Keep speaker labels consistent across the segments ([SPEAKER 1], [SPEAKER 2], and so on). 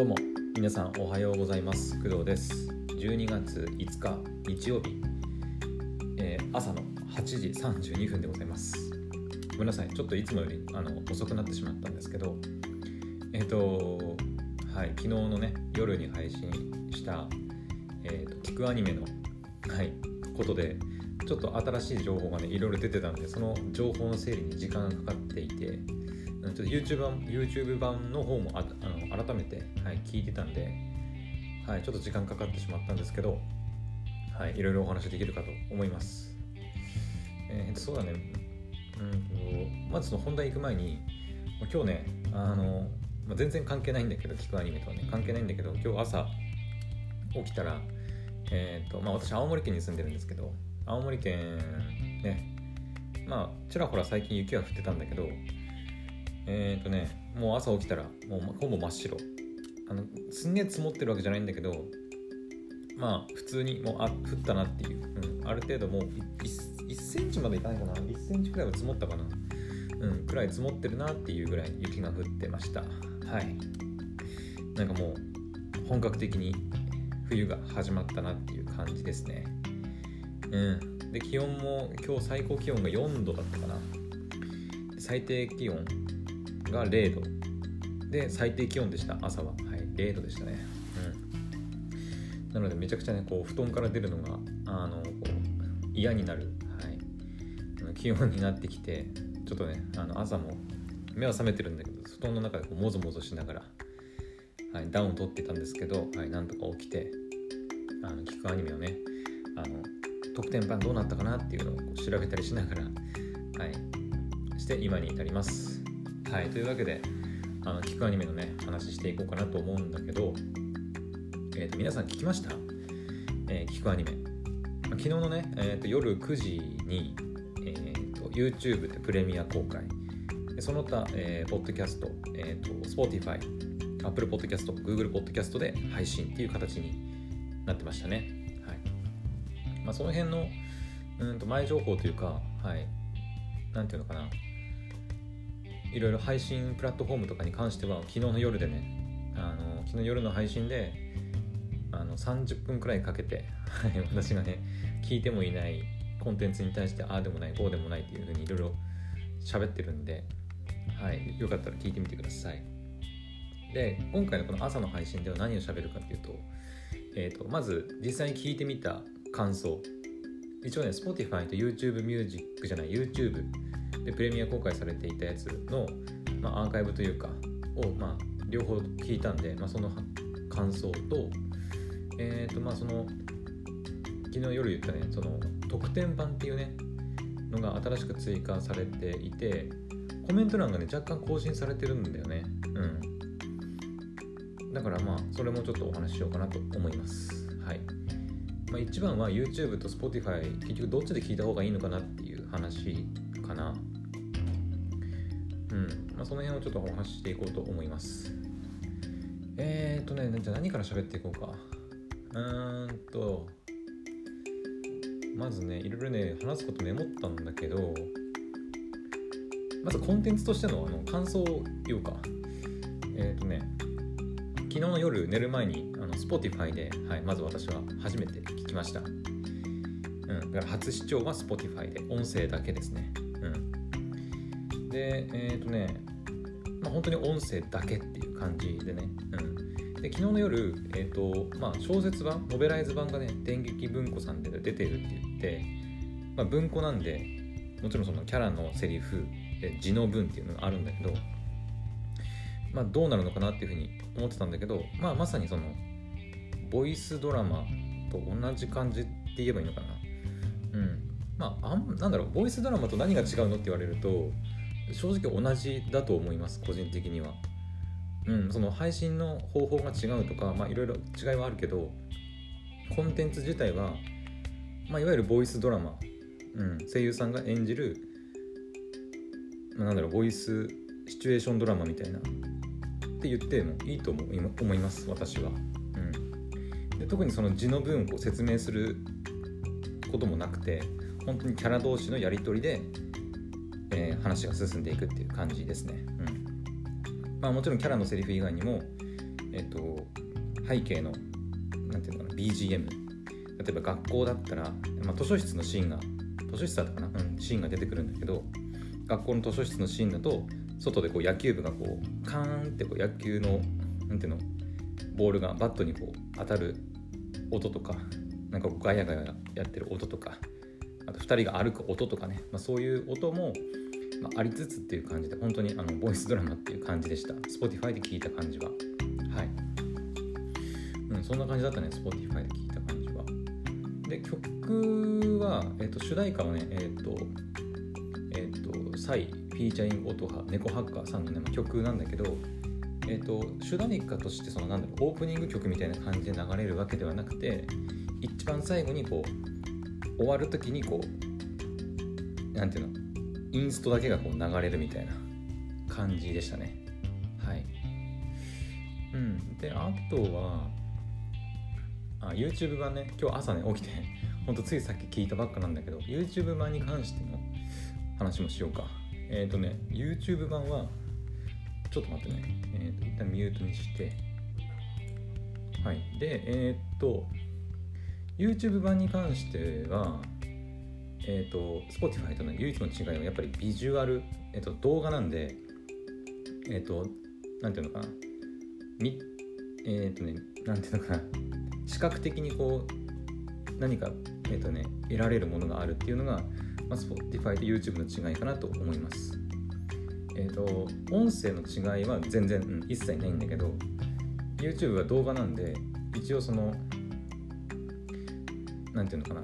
[SPEAKER 1] どうも皆さんおはようございます。工藤です。12月5日日曜日、えー朝の8時32分でございます。ごめんなさい。ちょっといつもよりあの遅くなってしまったんですけど。えっ、とはい昨日のね夜に配信した、えー、と聞くアニメのはいことでちょっと新しい情報がねいろいろ出てたんでその情報の整理に時間がかかっていてうんちょっと YouTube 版 YouTube 版の方もああ改めて、はい、聞いてたんで、はい、ちょっと時間かかってしまったんですけど、はい、いろいろお話できるかと思います。えーそうだね、うん、まずその本題行く前に、今日ね、あの、まあ、全然関係ないんだけど、聞くアニメとはね、関係ないんだけど、今日朝起きたら、えっ、と、まあ私、青森県に住んでるんですけど、青森県ね、まあ、ちらほら最近雪が降ってたんだけど、えっ、とね、もう朝起きたら、もうほぼ真っ白。あの、すんげえ積もってるわけじゃないんだけど、まあ、普通にもう、あ、降ったなっていう、うん、ある程度もう1、1センチまでいかないかな、1センチくらいは積もったかな、うん、くらい積もってるなっていうぐらい雪が降ってました。はい。なんかもう、本格的に冬が始まったなっていう感じですね。うん。で、気温も今日最高気温が4度だったかな。最低気温が0度。で最低気温でした。朝は。はい0度でしたね。うん。なのでめちゃくちゃねこう布団から出るのがあのこう嫌になる、はい、あの気温になってきてちょっとねあの朝も目は覚めてるんだけど布団の中でこうもぞもぞしながら、はい、ダウンを取ってたんですけど、はい、なんとか起きてあの聞くアニメをねあの得点版どうなったかなっていうのをこう調べたりしながらはいして今に至ります。はい、というわけで、あの聞くアニメのね、話していこうかなと思うんだけど、えーと皆さん聞きました、えー聞くアニメ。昨日のね、えーと夜9時に、えーと YouTube でプレミア公開。その他、えー、ポッドキャスト、えーと Spotify、Apple Podcast、Google Podcast で配信っていう形になってましたね。はい。まあ、その辺のうんと前情報というか、はい、なんていうのかな、いろいろ配信プラットフォームとかに関しては昨日の夜でねあの昨日夜の配信であの30分くらいかけて私がね聞いてもいないコンテンツに対してああでもないこうでもないっていうふうにいろいろ喋ってるんで、はい、よかったら聞いてみてください。で今回のこの朝の配信では何を喋るかっていうと,、えー、とまず実際に聞いてみた感想。一応ね Spotify と YouTube ミュージックじゃない YouTube でプレミア公開されていたやつの、まあ、アーカイブというかを、まあ、両方聞いたんで、まあ、その感想と,、えーとまあ、その昨日夜言ったねその特典版っていうねのが新しく追加されていてコメント欄がね若干更新されてるんだよね。うん。だからまあそれもちょっとお話ししようかなと思います。はい。まあ、一番は YouTube と Spotify 結局どっちで聞いた方がいいのかなっていう話かなうん、まあ、その辺をちょっとお話ししていこうと思います。えーとね、じゃあ何から喋っていこうか。うーんと、まずね、いろいろね、話すことメモったんだけど、まずコンテンツとしてのあの感想を言おうか。えーとね、昨日の夜寝る前にの Spotify で、はい、まず私は初めて聞きました。うん、だから初視聴は Spotify で音声だけですね。うん、で、えっ、とね、まあ、本当に音声だけっていう感じでね。うん、で、昨日の夜、えっ、と、まあ、小説版、ノベライズ版がね、電撃文庫さんで出てるって言って、まあ、文庫なんで、もちろんそのキャラのセリフ、で字の文っていうのがあるんだけど、まあ、どうなるのかなっていうふうに思ってたんだけど、まあ、まさにその、ボイスドラマと同じ感じって言えばいいのかな？うん。まあ、あなんだろう、ボイスドラマと何が違うのって言われると、正直同じだと思います、個人的には。うん、その配信の方法が違うとか、まあ、いろいろ違いはあるけど、コンテンツ自体は、まあ、いわゆるボイスドラマ、うん、声優さんが演じる、まあ、なんだろう、ボイスシチュエーションドラマみたいな、って言ってもいいと思い思います、私は。で特にその字の文を説明することもなくて、本当にキャラ同士のやり取りで、えー話が進んでいくっていう感じですね。うん。まあ、もちろんキャラのセリフ以外にも、えっと、背景のなんていうのかな BGM 例えば学校だったら、まあ、図書室のシーンが図書室だったかな、うん、シーンが出てくるんだけど学校の図書室のシーンだと外でこう野球部がこうカーンってこう野球のなんていうのボールがバットにこう当たる音とかなんかガヤガヤやってる音とかあと2人が歩く音とかね、まあ、そういう音も、まあ、りつつっていう感じで本当にあのボイスドラマっていう感じでした。Spotify で聞いた感じは。はい、うん、そんな感じだったね Spotify で聞いた感じは。で曲は、えーと、主題歌はねえっ、ー、とえっ、ー、とサイフィーチャリング音ハ猫ハッカーさんの、ね、曲なんだけどえーと、主題歌としてそのなんだろうオープニング曲みたいな感じで流れるわけではなくて一番最後にこう終わる時にこうなんていうのインストだけがこう流れるみたいな感じでしたね。はい。うん。であとはあ YouTube 版ね今日朝ね起きてほんとついさっき聞いたばっかなんだけど YouTube 版に関しての話もしようか。えっ、ー、とね YouTube 版はちょっと待ってね。えっ、ー、と、一旦ミュートにして。はい。で、えっ、と、YouTube 版に関しては、えっ、と、Spotify との唯一の違いはやっぱりビジュアル、えっ、と、動画なんで、えっ、と、なんていうのかな。みえっ、とね、なんていうのかな。視覚的にこう、何か、えっ、とね、得られるものがあるっていうのが、まあ、Spotify と YouTube の違いかなと思います。えーと、音声の違いは全然、うん、一切ないんだけど YouTube は動画なんで一応その何ていうのかな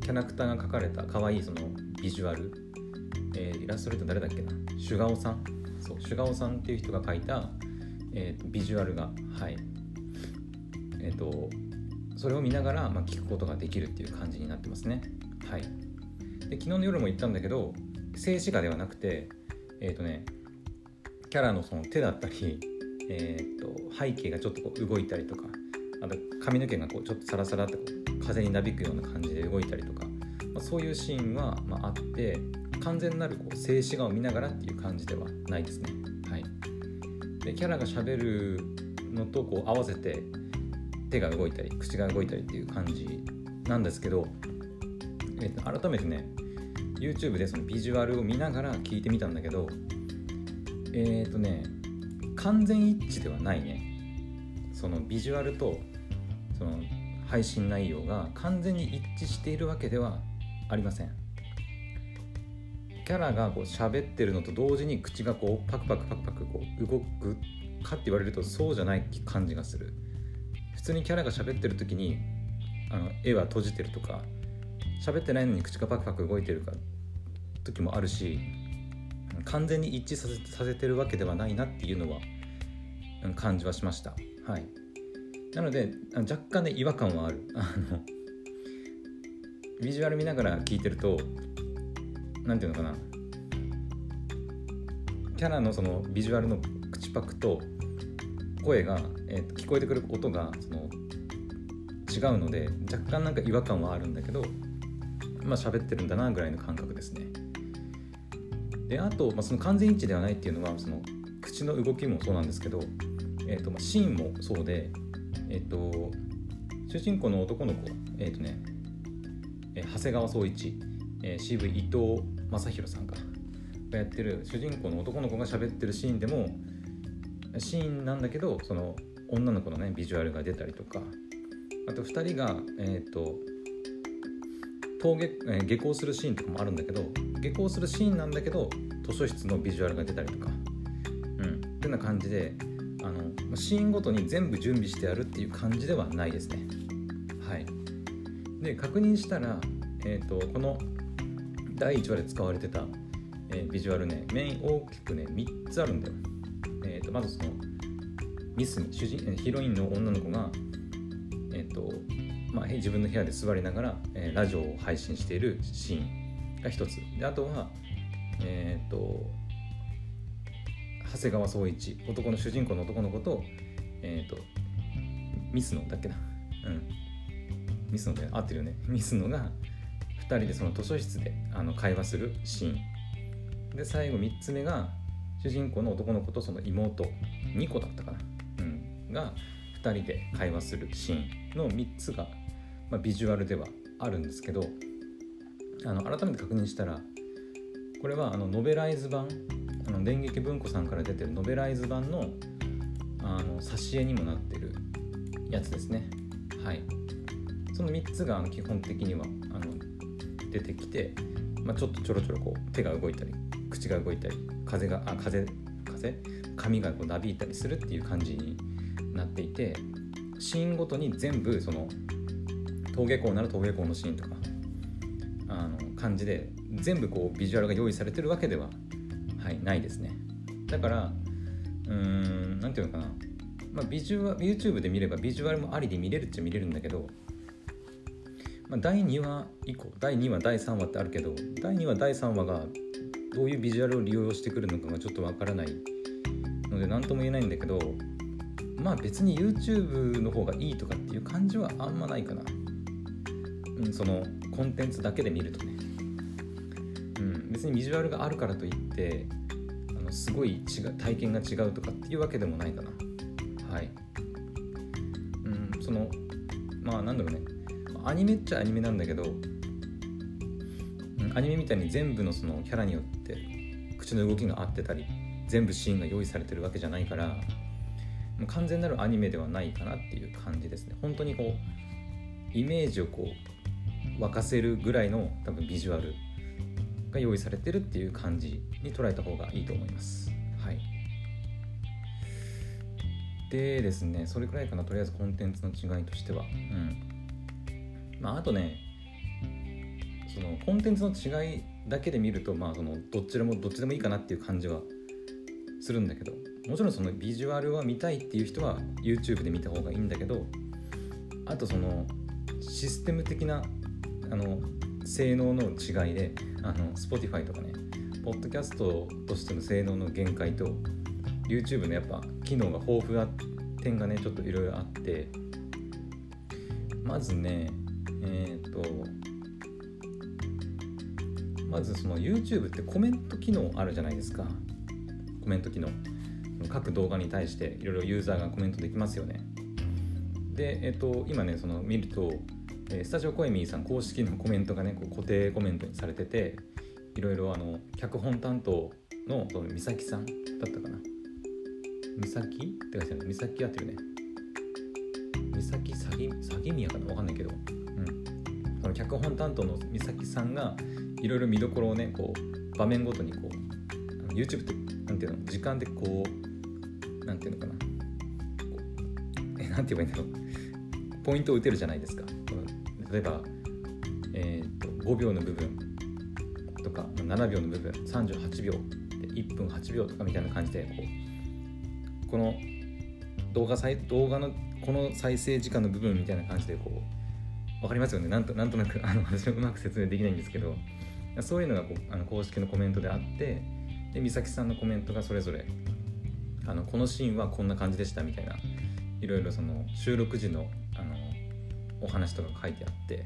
[SPEAKER 1] キャラクターが描かれた可愛いそのビジュアル、えー、イラストレーター誰だっけなシュガオさん？そう。シュガオさんっていう人が描いた、えーと、ビジュアルがはい。えっ、ー、とそれを見ながら、まあ、聞くことができるっていう感じになってますね。はい。で昨日の夜も言ったんだけど静止画ではなくてえっ、ー、とねキャラのその手だったり、えーと、背景がちょっとこう動いたりとかあと髪の毛がこうちょっとサラサラってこう風になびくような感じで動いたりとか、まあ、そういうシーンは、まあ、あって完全なるこう静止画を見ながらっていう感じではないですね。はい、でキャラがしゃべるのとこう合わせて手が動いたり口が動いたりっていう感じなんですけど、えー、と改めてね YouTube でそのビジュアルを見ながら聞いてみたんだけどえっ、ー、とね完全一致ではないね。そのビジュアルとその配信内容が完全に一致しているわけではありません。キャラがこう喋ってるのと同時に口がこうパクパクパクパクこう動くかって言われるとそうじゃない感じがする。普通にキャラが喋ってる時にあの絵は閉じてるとか喋ってないのに口がパクパク動いてるか時もあるし完全に一致させさせてるわけではないなっていうのは感じはしました。はい。なので若干ね違和感はある。あのビジュアル見ながら聞いてると何て言うのかな。キャラのそのビジュアルの口パクと声が、えー、聞こえてくる音がその違うので若干なんか違和感はあるんだけどまあ喋ってるんだなぐらいの感覚ですね。であと、まあ、その完全一致ではないっていうのはその口の動きもそうなんですけど、えーとまあ、シーンもそうで、えーと、主人公の男の子、え、ー、とね、え、長谷川壮一、えー、CV 伊藤正宏さんがやってる主人公の男の子が喋ってるシーンでもシーンなんだけどその女の子のねビジュアルが出たりとかあと2人が、えーと登下,、え下校するシーンとかもあるんだけど下校するシーンなんだけど図書室のビジュアルが出たりとか。うん。ってな感じであのシーンごとに全部準備してあるっていう感じではないですね。はい。で確認したら、えーと、この第1話で使われてた、えー、ビジュアルねメイン大きくね3つあるんだよ、えーと、まずそのミス主人ヒロインの女の子がえっ、ー、とまあ、自分の部屋で座りながら、えー、ラジオを配信しているシーンが一つ。であとはえっ、ー、と長谷川壮一男の主人公の男の子と,、えーと、ミスノだっけな。うん。ミスノで合ってるよね。ミスノが2人でその図書室であの会話するシーン。で最後3つ目が主人公の男の子とその妹2個だったかな、うん、が2人で会話するシーンの3つが、まあ、ビジュアルではあるんですけどあの改めて確認したらこれはあのノベライズ版あの電撃文庫さんから出てるノベライズ版のあの挿絵にもなってるやつですね。はい。その3つが基本的にはあの出てきて、まあ、ちょっとちょろちょろこう手が動いたり口が動いたり風があ風風？髪がこうなびいたりするっていう感じになっていてシーンごとに全部その登下校なら登下校のシーンとかあの感じで全部こうビジュアルが用意されてるわけでは、はい、ないですね。だからうーん何て言うのかな、まあ、ビジュア YouTube で見ればビジュアルもありで見れるっちゃ見れるんだけど、まあ、第2話以降第2話第3話ってあるけど第2話第3話がどういうビジュアルを利用してくるのかがちょっとわからないので何とも言えないんだけどまあ別に YouTube の方がいいとかっていう感じはあんまないかな、うん、そのコンテンツだけで見るとね、うん、別にビジュアルがあるからといってあのすごい違う体験が違うとかっていうわけでもないかな。はい。うんそのまあなんだろうね。アニメっちゃアニメなんだけど、うん、アニメみたいに全部のそのキャラによって口の動きが合ってたり全部シーンが用意されてるわけじゃないから完全なるアニメではないかなっていう感じですね。本当にこうイメージをこう沸かせるぐらいの多分ビジュアルが用意されてるっていう感じに捉えた方がいいと思います。はい。でですねそれくらいかな。とりあえずコンテンツの違いとしては。うん。まああとねそのコンテンツの違いだけで見るとまあそのどっちでもどっちでもいいかなっていう感じはするんだけど。もちろんそのビジュアルは見たいっていう人は YouTube で見た方がいいんだけどあとそのシステム的なあの性能の違いであの Spotify とかねポッドキャストとしての性能の限界と YouTube のやっぱ機能が豊富な点がねちょっといろいろあってまずねえっ、とまずその YouTube ってコメント機能あるじゃないですか。コメント機能。各動画に対していろいろユーザーがコメントできますよね。で、えっと、今ねその見るとスタジオコエミーさん公式のコメントがねこう固定コメントにされてていろいろあの脚本担当のその美咲さんだったかな。美咲って書いてある。美咲やってるね。美咲詐欺詐欺宮かな？わかんないけど。うん。その脚本担当の美咲さんがいろいろ見どころをねこう場面ごとにこう YouTube ってなんていうの？時間でこうなんていうのかな？えなんて言えばいいんだろう。ポイントを打てるじゃないですか。例えば、えーと、5秒の部分とか7秒の部分38秒で1分8秒とかみたいな感じでこうこの動画動画のこの再生時間の部分みたいな感じでこう分かりますよね？なんとなんとなく あの私はうまく説明できないんですけどそういうのがこうあの公式のコメントであってで美咲さんのコメントがそれぞれあのこのシーンはこんな感じでしたみたいないろいろその収録時のお話とか書いてあって、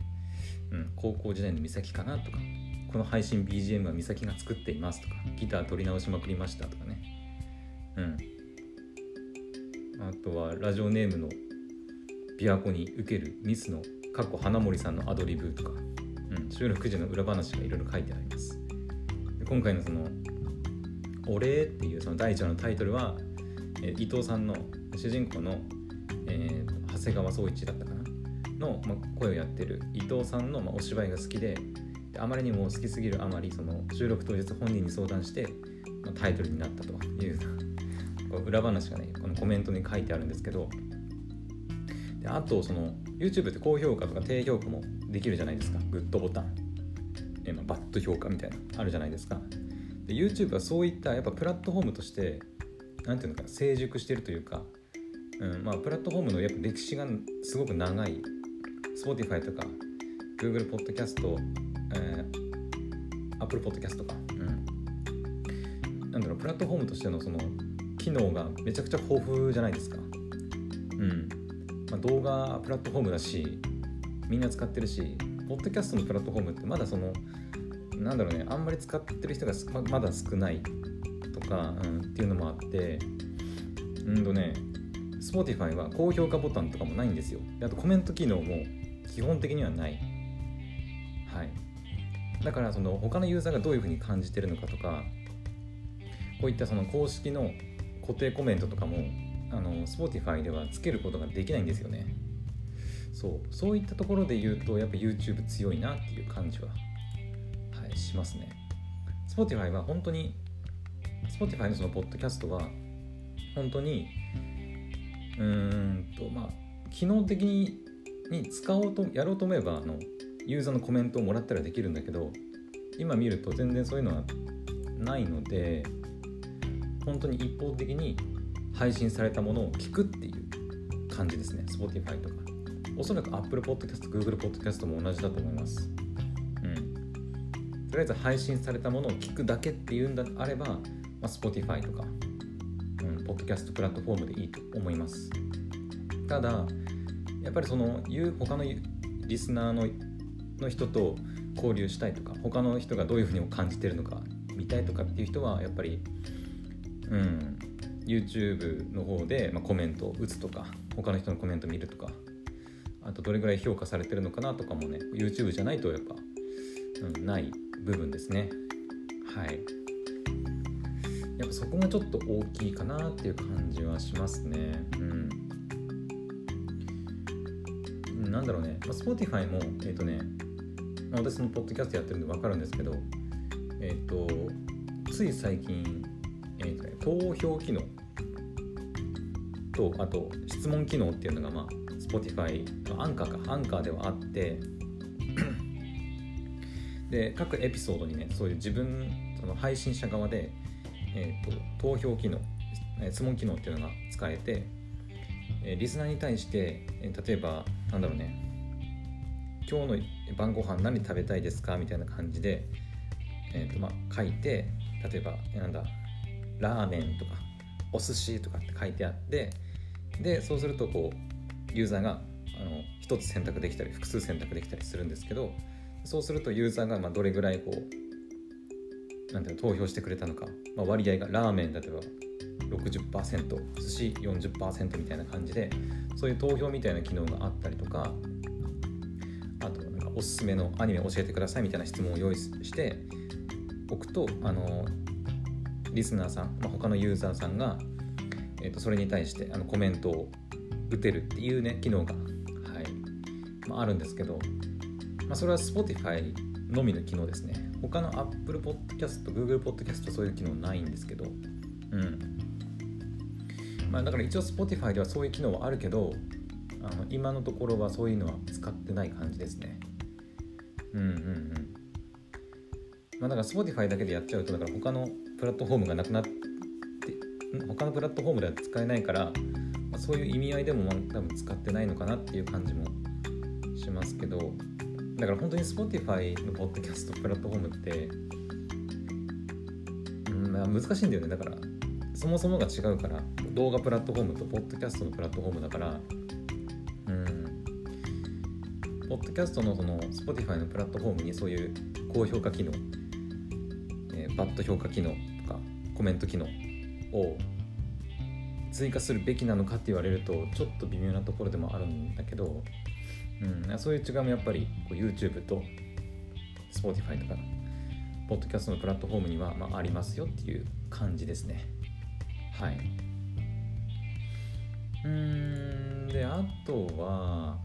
[SPEAKER 1] うん、高校時代の美咲かなとかこの配信 BGM は美咲が作っていますとかギター取り直しまくりましたとかね。うん。あとはラジオネームの琵琶湖に受けるミスの過去花森さんのアドリブとか、うん、収録時の裏話がいろいろ書いてあります。で今回のその「お礼」っていうその第1話のタイトルは、え伊藤さんの主人公の、えー、長谷川宗一だったかな。の、まあ、声をやってる伊藤さんの、まあ、お芝居が好きでであまりにも好きすぎるあまりその収録当日本人に相談して、まあ、タイトルになったという裏話がねこのコメントに書いてあるんですけどであとその YouTube って高評価とか低評価もできるじゃないですか。グッドボタン、えまあ、バッド評価みたいなあるじゃないですか。で YouTube はそういったやっぱプラットフォームとして何ていうのか成熟してるというか、うんまあ、プラットフォームのやっぱ歴史がすごく長い Spotify とか Google Podcast、えー、Apple Podcast とか、うん、なんだろうプラットフォームとしてのその機能がめちゃくちゃ豊富じゃないですか。うん。まあ、動画プラットフォームだしみんな使ってるしポッドキャストのプラットフォームってまだそのなんだろうねあんまり使ってる人がまだ少ないとか、うん、っていうのもあってうんとね Spotify は高評価ボタンとかもないんですよ。あとコメント機能も基本的にはない。はい。だからその他のユーザーがどういうふうに感じてるのかとかこういったその公式の固定コメントとかもあの Spotify ではつけることができないんですよね。そう。そういったところで言うとやっぱ YouTube 強いなっていう感じは、はい、しますね。Spotify は本当に Spotify のそのポッドキャストは本当にうーんとまあ機能的に使おうとやろうと思えばあのユーザーのコメントをもらったらできるんだけど今見ると全然そういうのはないので本当に一方的に配信されたものを聞くっていう感じですね。Spotify とか。おそらく Apple Podcast、Google Podcast も同じだと思います。うん。とりあえず配信されたものを聞くだけっていうんであれば、まあ、Spotify とか、うん、ポッドキャストプラットフォームでいいと思います。ただやっぱりその他のリスナーのの人と交流したいとか他の人がどういうふうに感じてるのか見たいとかっていう人はやっぱりうん YouTube の方で、まあ、コメントを打つとか他の人のコメント見るとかあとどれぐらい評価されてるのかなとかもね YouTube じゃないとやっぱ、うん、ない部分ですね。はい。やっぱそこがちょっと大きいかなっていう感じはしますね。なんだろうね、まあ、Spotify もえっ、ー、とねまあ私のポッドキャストやってるんで分かるんですけどえっ、ー、とつい最近えーとね、投票機能とあと質問機能っていうのが、まあ、Spotify アンカーかアンカーではあって で各エピソードにねそういう自分その配信者側で、えーと、投票機能質問機能っていうのが使えて、リスナーに対して、例えばなんだろうね。今日の晩ご飯何食べたいですかみたいな感じで、えーとまあ、書いて例えばなんだラーメンとかお寿司とかって書いてあってでそうするとこうユーザーがあの1つ選択できたり複数選択できたりするんですけどそうするとユーザーがまどれぐらいこうなんていうの投票してくれたのか、まあ、割合がラーメン例えば60%寿司40%みたいな感じでそういう投票みたいな機能があったりとかあとなんかおすすめのアニメ教えてくださいみたいな質問を用意しておくとあのリスナーさん、まあ、他のユーザーさんが、えー、とそれに対してあのコメントを打てるっていうね機能が、はいまあ、あるんですけど、まあ、それは Spotify のみの機能ですね。他の Apple Podcast、Google Podcast そういう機能ないんですけどうん。まあだから一応 Spotify ではそういう機能はあるけどあの今のところはそういうのは使ってない感じですね。うんうんうん。まあだから Spotify だけでやっちゃうとだから他のプラットフォームがなくなって他のプラットフォームでは使えないから、まあ、そういう意味合いでも多分使ってないのかなっていう感じもしますけどだから本当に Spotify のポッドキャストプラットフォームって、うんまあ、難しいんだよね。だからそもそもが違うから動画プラットフォームとポッドキャストのプラットフォームだからうん。ポッドキャストのその Spotify のプラットフォームにそういう高評価機能、えー、バッド評価機能とかコメント機能を追加するべきなのかって言われるとちょっと微妙なところでもあるんだけど、うん、そういう違いもやっぱりこう YouTube と Spotify とかポッドキャストのプラットフォームには、まあ、ありますよっていう感じですね。はい。うんであとは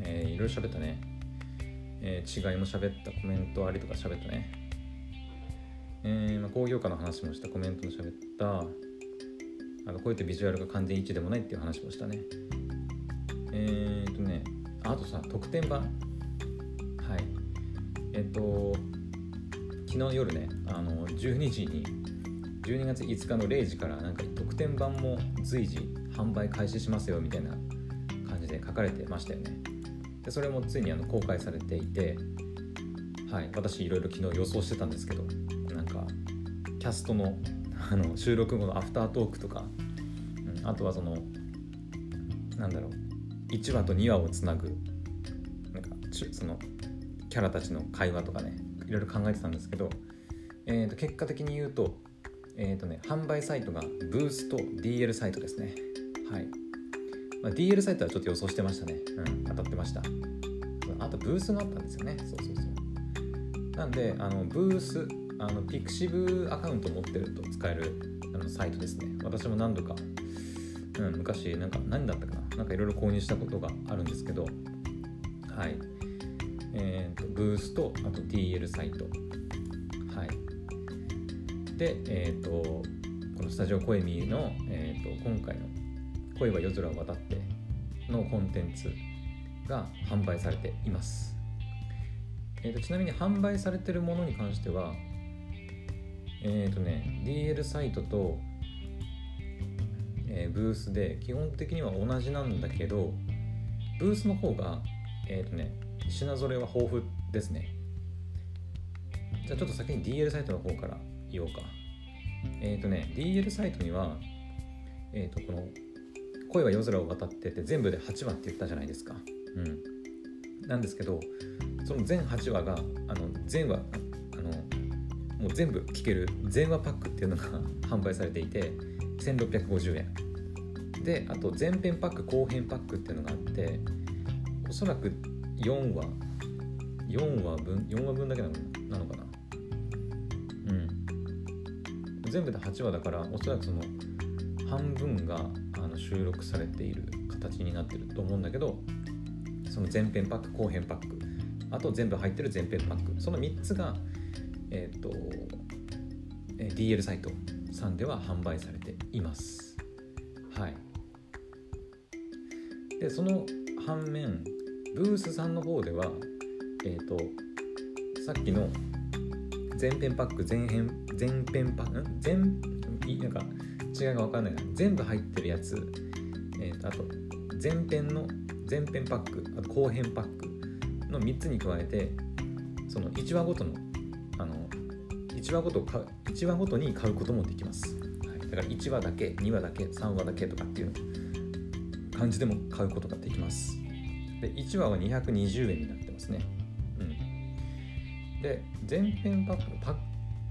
[SPEAKER 1] えー、いろいろ喋ったね、えー、違いも喋ったコメントありとか喋ったね。えーまあ、高評価の話もしたコメントも喋った。あのこうやってビジュアルが完全一致でもないっていう話もしたね。えっ、とねあとさ特典版。はい。えっ、と昨日夜ねあの12時に12月5日の0時からなんか特典版も随時販売開始しますよみたいな感じで書かれてましたよね。でそれもついにあの公開されていてはい私いろいろ昨日予想してたんですけどなんかキャストのあの収録後のアフタートークとか、うん、あとはそのなんだろう1話と2話をつなぐなんかそのキャラたちの会話とかねいろいろ考えてたんですけど、えー、と結果的に言うと,、えーとね、販売サイトがブースと DL サイトですね。はい、まあ、DL サイトはちょっと予想してましたね、うん、当たってました。あとブースがあったんですよね。そうそうそう。なんであのブースあのピクシブアカウント持ってると使えるあのサイトですね。私も何度か、うん、昔なんか何だったかな。なんかいろいろ購入したことがあるんですけど。はい。えーと、ブースとあと DL サイト。でえ、ー、とこのスタジオコエミの、えーと、今回の「恋は夜空を渡って」のコンテンツが販売されています、えーと、ちなみに販売されてるものに関してはえっ、ー、とね DL サイトと、えー、ブースで基本的には同じなんだけどブースの方がえっ、ー、とね品揃えは豊富ですね。じゃあちょっと先に DL サイトの方から言おうか。えっ、ー、とね DL サイトにはえっ、ー、とこの「恋は夜空を渡って」って全部で8話って言ったじゃないですか。うん。なんですけどその全8話があの全話あのもう全部聴ける全話パックっていうのが 販売されていて1650円。であと前編パック後編パックっていうのがあっておそらく4話4話分4話分だけなのかな。全部で8話だからおそらくその半分があの収録されている形になってると思うんだけどその前編パック後編パックあと全部入ってる前編パックその3つがえっ、ー、と、DL サイトさんでは販売されています。はい。でその反面ブースさんの方ではえっ、ー、とさっきの前編パック前編前編パック全なんか違いが分かんない全部入ってるやつ、えーと、あと前編の前編パックあと後編パックの3つに加えてその1話ごとのあの1話ごと買う1話ごとに買うこともできます、はい、だから1話だけ2話だけ3話だけとかっていう感じでも買うことができます。で1話は220円になってますね。うん。で全編パックのパッ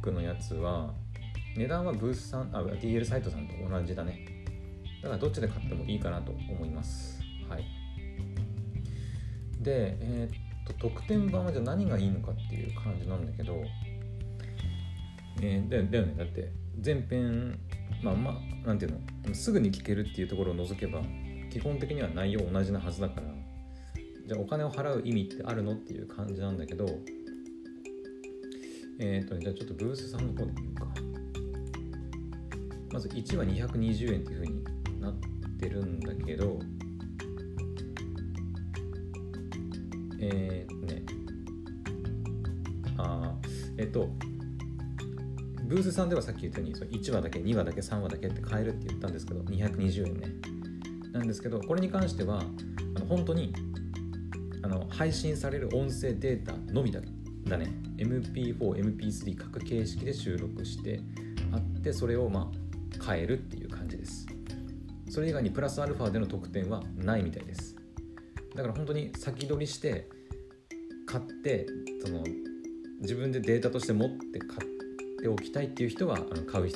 [SPEAKER 1] クのやつは値段はブースさんあ DL サイトさんと同じだね。だからどっちで買ってもいいかなと思います。はい。でえー、っと特典版はじゃあ何がいいのかっていう感じなんだけどえー、だよね。だって前編まあまあなんていうのすぐに聞けるっていうところを除けば基本的には内容同じなはずだからじゃあお金を払う意味ってあるのっていう感じなんだけどえっ、ー、と、じゃあちょっとブースさんの方で見ようか。まず1は220円っていうふうになってるんだけどえー、っとねあえっとブースさんではさっき言ったようにそ1話だけ2話だけ3話だけって買えるって言ったんですけど220円ね。なんですけどこれに関してはあの本当にあの配信される音声データのみだけだね。MP4、MP3 各形式で収録してあってそれをまあ変えるっていう感じです。それ以外にプラスアルファでの特典はないみたいです。だから本当に先取りして買ってその自分でデータとして持って買っておきたいっていう人はあの買う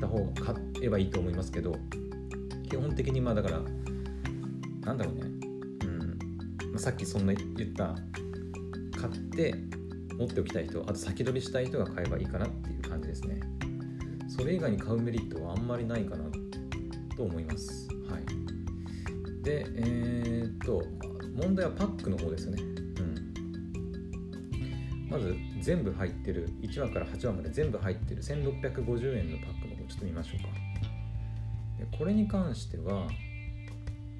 [SPEAKER 1] た方が買えばいいと思いますけど基本的にまあだからなんだろうね。うん。まさっきそんな言った。買って持っておきたい人あと先取りしたい人が買えばいいかなっていう感じですね。それ以外に買うメリットはあんまりないかなと思います。はい。でえー、っと問題はパックの方ですね。うん。まず全部入ってる1話から8話まで全部入ってる1650円のパックの方ちょっと見ましょうか。でこれに関しては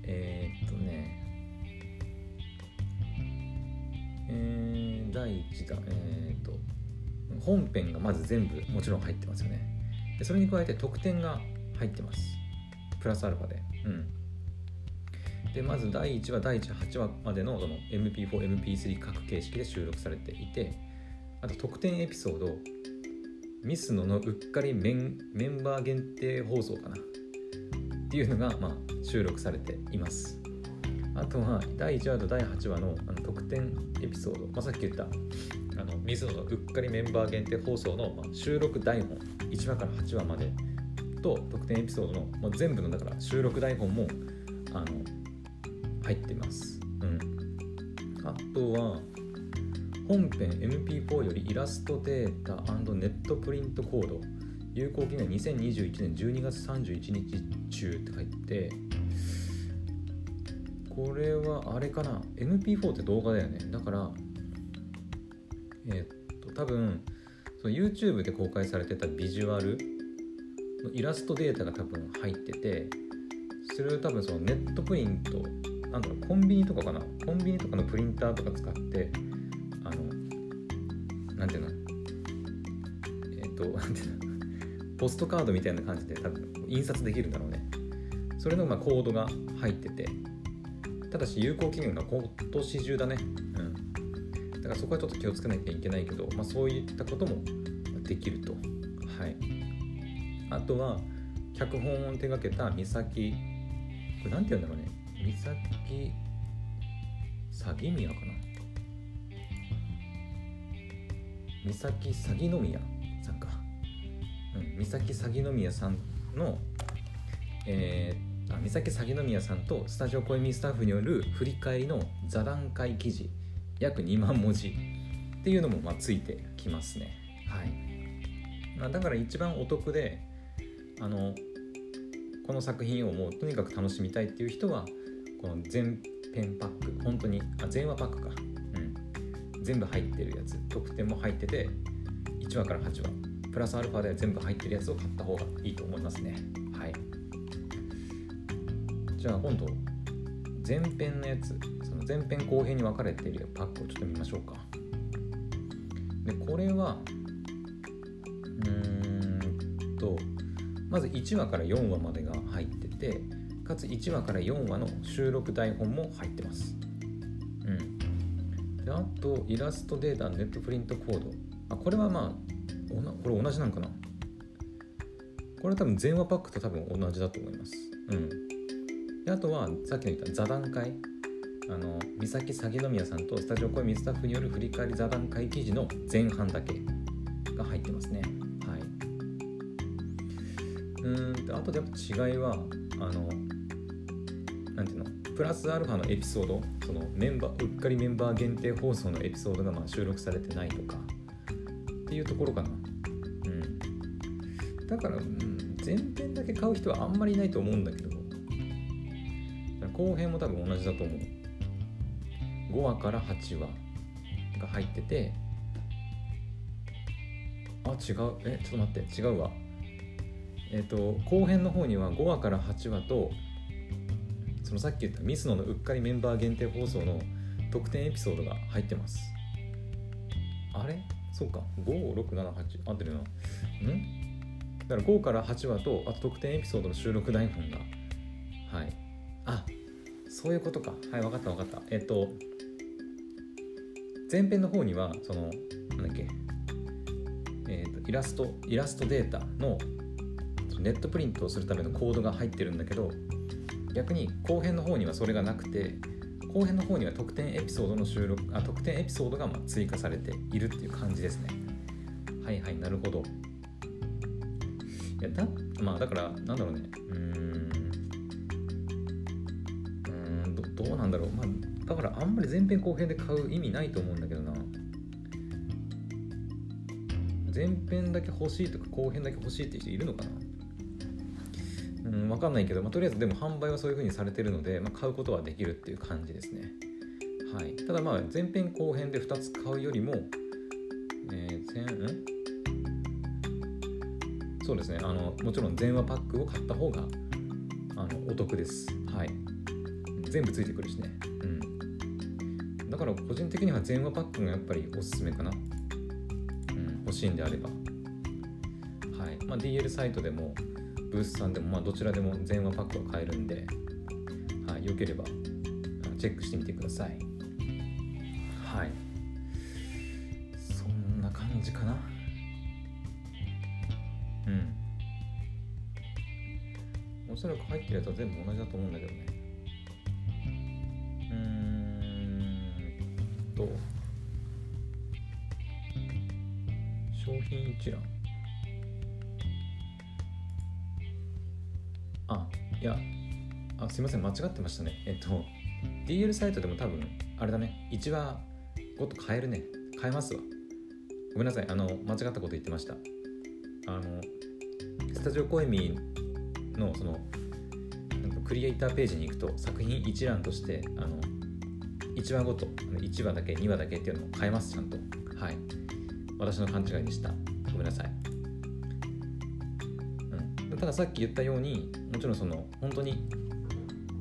[SPEAKER 1] えー、っとねえー、第1弾、えーと、本編がまず全部もちろん入ってますよね。でそれに加えて特典が入ってます。プラスアルファで。うん。でまず第1話第1 8話までのその MP4、MP3 各形式で収録されていてあと特典エピソードミスノのうっかりメンメンバー限定放送かな。っていうのが、まあ、収録されています。あとは第1話と第8話のあの特典エピソード、まあ、さっき言ったあの水野のうっかりメンバー限定放送の、まあ、収録台本1話から8話までと特典エピソードのもう全部のだから収録台本もあの入ってます。うん。あとは本編 MP4 よりイラストデータネットプリントコード。有効期限2021年12月31日中って書いてこれはあれかな？MP4 って動画だよね。だからえー、っと多分その YouTube で公開されてたビジュアルのイラストデータが多分入っててそれを多分そのネットプリントなんだろうコンビニとかかな？コンビニとかのプリンターとか使ってあのなんていうの？えっ、と なんていうの？ポストカードみたいな感じで多分印刷できるんだろうね。それのまコードが入っててただし有効期限が今年中だね。うん。だからそこはちょっと気をつけなきゃいけないけど、まあ、そういったこともできると。はい。あとは脚本を手掛けた三崎これなんて言うんだろうね。三崎詐欺宮かな。三崎詐欺宮さんか、うん、三崎詐欺宮さんのえー、三崎詐欺宮さんとスタジオ小みスタッフによる振り返りの座談会記事約2万文字っていうのもまあついてきますね。はい、まあ、だから一番お得であのこの作品をもうとにかく楽しみたいっていう人はこの全編パック本当にあ全話パックか。うん。全部入ってるやつ特典も入ってて1話から8話プラスアルファで全部入ってるやつを買った方がいいと思いますね。じゃあ今度前編のやつその前編後編に分かれているパックをちょっと見ましょうか。でこれはうーんとまず1話から4話までが入っててかつ1話から4話の収録台本も入ってます。うん。であとイラストデータネットプリントコード。あこれはまあおなこれ同じなんかな。これ多分全話パックと多分同じだと思います。うん。であとはさっきの言った座談会。あの三崎詐欺宮さんとスタジオ恋水スタッフによる振り返り座談会記事の前半だけが入ってますね。はい。うんあとでやっぱ違いはあのなんていうのプラスアルファのエピソードそのメンバーうっかりメンバー限定放送のエピソードがまあ収録されてないとかっていうところかな。うん。だから、うん、前編だけ買う人はあんまりいないと思うんだけど後編も多分同じだと思う。5話から8話が入っててあ違う。えちょっと待って。違うわ。えっ、ー、と後編の方には5話から8話とそのさっき言ったミスノのうっかりメンバー限定放送の特典エピソードが入ってます。あれ？そうか。5678合ってるな。うん？だから5から8話とあと特典エピソードの収録台本が。はい。そういうことか。はい分かった分かった。えっ、と前編の方にはそのなんだっけ。えっ、とイラストイラストデータのネットプリントをするためのコードが入ってるんだけど逆に後編の方にはそれがなくて後編の方には特典エピソードの収録あ特典エピソードがま追加されているっていう感じですね。はいはいなるほど。いやだまあだからなんだろうね。うん。どうなんだろう。まあだからあんまり前編後編で買う意味ないと思うんだけどな。前編だけ欲しいとか後編だけ欲しいって人いるのかな。うん、分かんないけど、まあ、とりあえずでも販売はそういう風にされてるので、まあ、買うことはできるっていう感じですね。はい、ただまあ前編後編で2つ買うよりも、えー、前ん？そうですね。あのもちろん全話パックを買った方があのお得です。はい、全部ついてくるしね。うん、だから個人的には全話パックがやっぱりおすすめかな。うん、欲しいんであれば。はい。まあ、DL サイトでもブースさんでも、まあ、どちらでも全話パックは買えるんで、はい、よければチェックしてみてください。はい。そんな感じかな。うん。おそらく入ってるやつは全部同じだと思うんだけどね。と商品一覧。あいやあすいません間違ってましたね。えっと DL サイトでも多分あれだね。1話ごと変えるね。変えますわ。ごめんなさい。あの間違ったこと言ってました。あのスタジオコエミのそのクリエイターページに行くと作品一覧としてあの1話ごと1話だけ2話だけっていうのを変えますちゃんとはい私の勘違いでしたごめんなさい、うん、たださっき言ったようにもちろんその本当に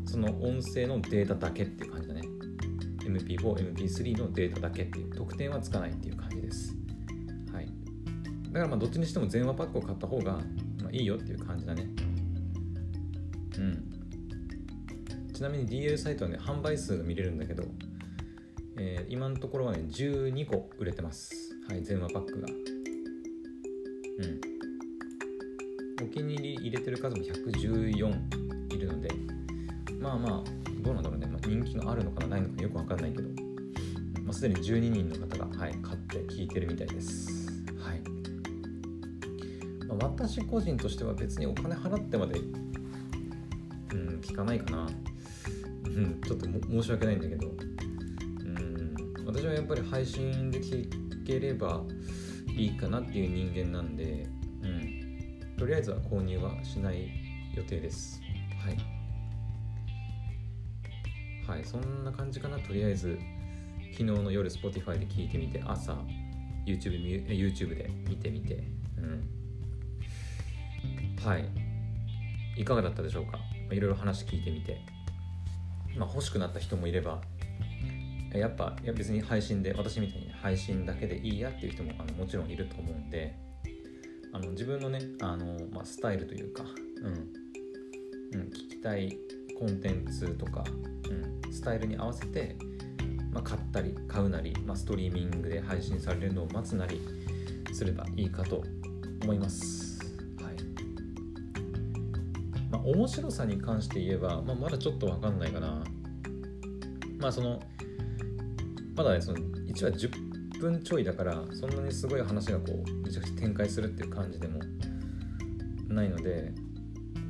[SPEAKER 1] その音声のデータだけっていう感じだね MP4、MP3 のデータだけっていう特典はつかないっていう感じですはいだからまあどっちにしても全話パックを買った方が、まあ、いいよっていう感じだねうんちなみに DL サイトはね販売数が見れるんだけど、今のところはね12個売れてます。はい全話パックが。うん。お気に入り入れてる数も114いるのでまあまあどうなんだろうね、まあ、人気があるのかなないのかよくわかんないけど、まあ、すでに12人の方が、はい、買って聞いてるみたいです。はい、まあ、私個人としては別にお金払ってまでうん聞かないかな。うんちょっと申し訳ないんだけど。私はやっぱり配信で聞ければいいかなっていう人間なんで、うん、とりあえずは購入はしない予定です。はい。はいそんな感じかな。とりあえず昨日の夜 Spotify で聞いてみて朝 YouTube, YouTube で見てみて。うん。はい。いかがだったでしょうか？いろいろ話聞いてみて。まあ、欲しくなった人もいればやっぱいや別に配信で私みたいに配信だけでいいやっていう人もあのもちろんいると思うんであの自分のねあの、まあ、スタイルというか、うんうん、聞きたいコンテンツとか、うん、スタイルに合わせて、まあ、買ったり買うなり、まあ、ストリーミングで配信されるのを待つなりすればいいかと思います。はいまあ、面白さに関して言えば、まあ、まだちょっと分かんないかな。まあそのまだねその1話10分ちょいだからそんなにすごい話がこうめちゃくちゃ展開するっていう感じでもないので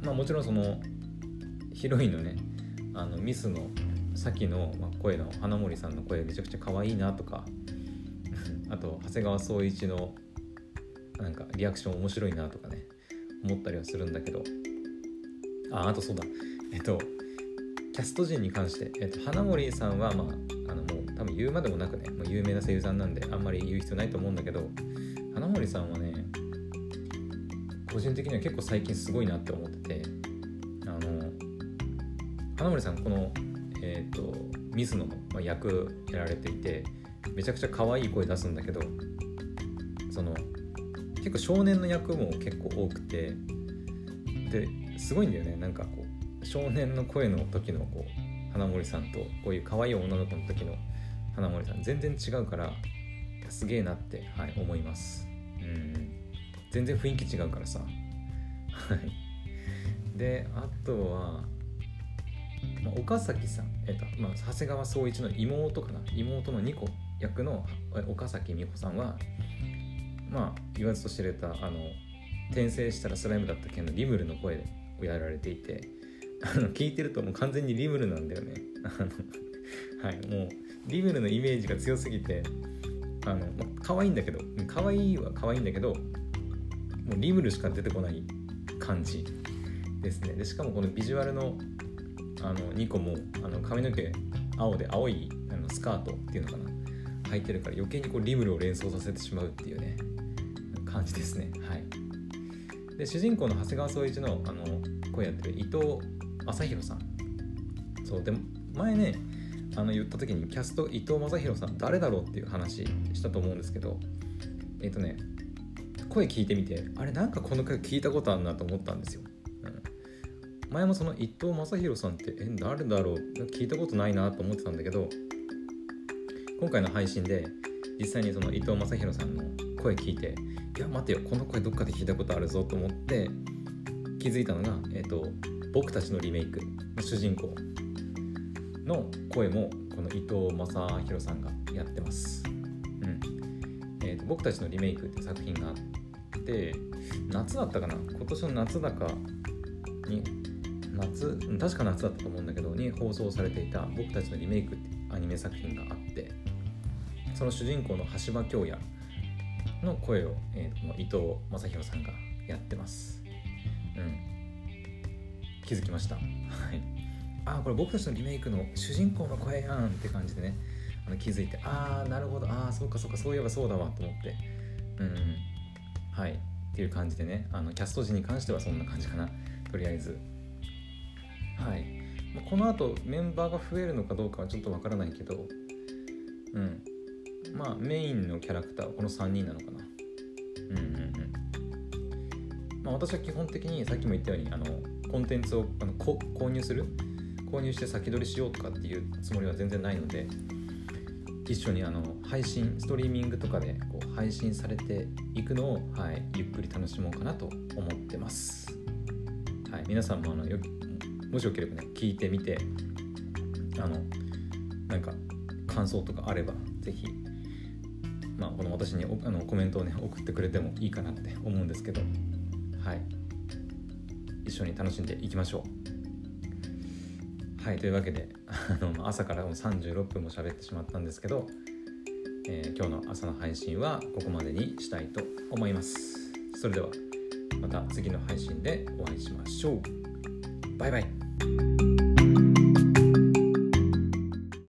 [SPEAKER 1] まあもちろんそのヒロインのねあのミスのさっきの声の花森さんの声めちゃくちゃ可愛いなとか あと長谷川宗一のなんかリアクション面白いなとかね思ったりはするんだけど。ああとそうだ。えっとキャスト陣に関して、えっと、花森さんは、まあ、言うまでもなくね、もう有名な声優さんなんであんまり言う必要ないと思うんだけど花森さんはね個人的には結構最近すごいなって思っててあの花森さんこの、えっ、ー、とミスの役やられていてめちゃくちゃ可愛い声出すんだけどその結構少年の役も結構多くてですごいんだよねなんかこう少年の声の時のこう花森さんとこういう可愛い女の子の時の花森さん全然違うからすげえなって、はい、思います。うん全然雰囲気違うからさ。はい。であとは、まあ、岡崎さん、えっとまあ、長谷川宗一の妹かな。妹の2個役の岡崎美穂さんはまあ言わずと知れたあの転生したらスライムだった件のリムルの声をやられていてあの聞いてるともう完全にリムルなんだよね。はいもうリムルのイメージが強すぎてあの、ま可愛いんだけど可愛いは可愛いんだけどもうリムルしか出てこない感じですね。でしかもこのビジュアルのあの2個もあの髪の毛青で青いあのスカートっていうのかな履いてるから余計にこうリムルを連想させてしまうっていうね感じですね。はい。で主人公の長谷川宗一のあの声やってる伊藤正弘さん。そうで前ねあの言った時にキャスト伊藤正弘さん誰だろうっていう話したと思うんですけどえっ、ー、とね声聞いてみてあれなんかこの声聞いたことあるなと思ったんですよ、うん、前もその伊藤正弘さんってえ誰だろう聞いたことないなと思ってたんだけど今回の配信で実際にその伊藤正弘さんの声聞いていや待てよこの声どっかで聞いたことあるぞと思って気づいたのが、えーと僕たちのリメイクの主人公の声もこの伊藤正宏さんがやってます。うん。えーと、僕たちのリメイクって作品があって夏だったかな？今年の夏だかに夏確か夏だったと思うんだけどに放送されていた「僕たちのリメイク」ってアニメ作品があってその主人公の橋場京也の声を、えー、この伊藤正宏さんがやってます。うん。気づきました。はい。ああこれ僕たちのリメイクの主人公の声やんって感じでね。あの気づいてああなるほど。ああそうかそうかそういえばそうだわと思って。うん。はい。っていう感じでね。あのキャスト陣に関してはそんな感じかな。とりあえず。はい。この後メンバーが増えるのかどうかはちょっとわからないけど。うん。まあメインのキャラクターはこの3人なのかな。うんうんうん。まあ私は基本的にさっきも言ったようにあのコンテンツをあの購入する購入して先取りしようとかっていうつもりは全然ないので一緒にあの配信ストリーミングとかでこう配信されていくのを、はい、ゆっくり楽しもうかなと思ってます、はい、皆さんもあのよもしよければね聞いてみてあのなんか感想とかあれば是非まあこの私にあのコメントをね送ってくれてもいいかなって思うんですけどはい。一緒に楽しんでいきましょう。はいというわけであの朝からもう36分も喋ってしまったんですけど、えー、今日の朝の配信はここまでにしたいと思います。それではまた次の配信でお会いしましょう。バイバイ。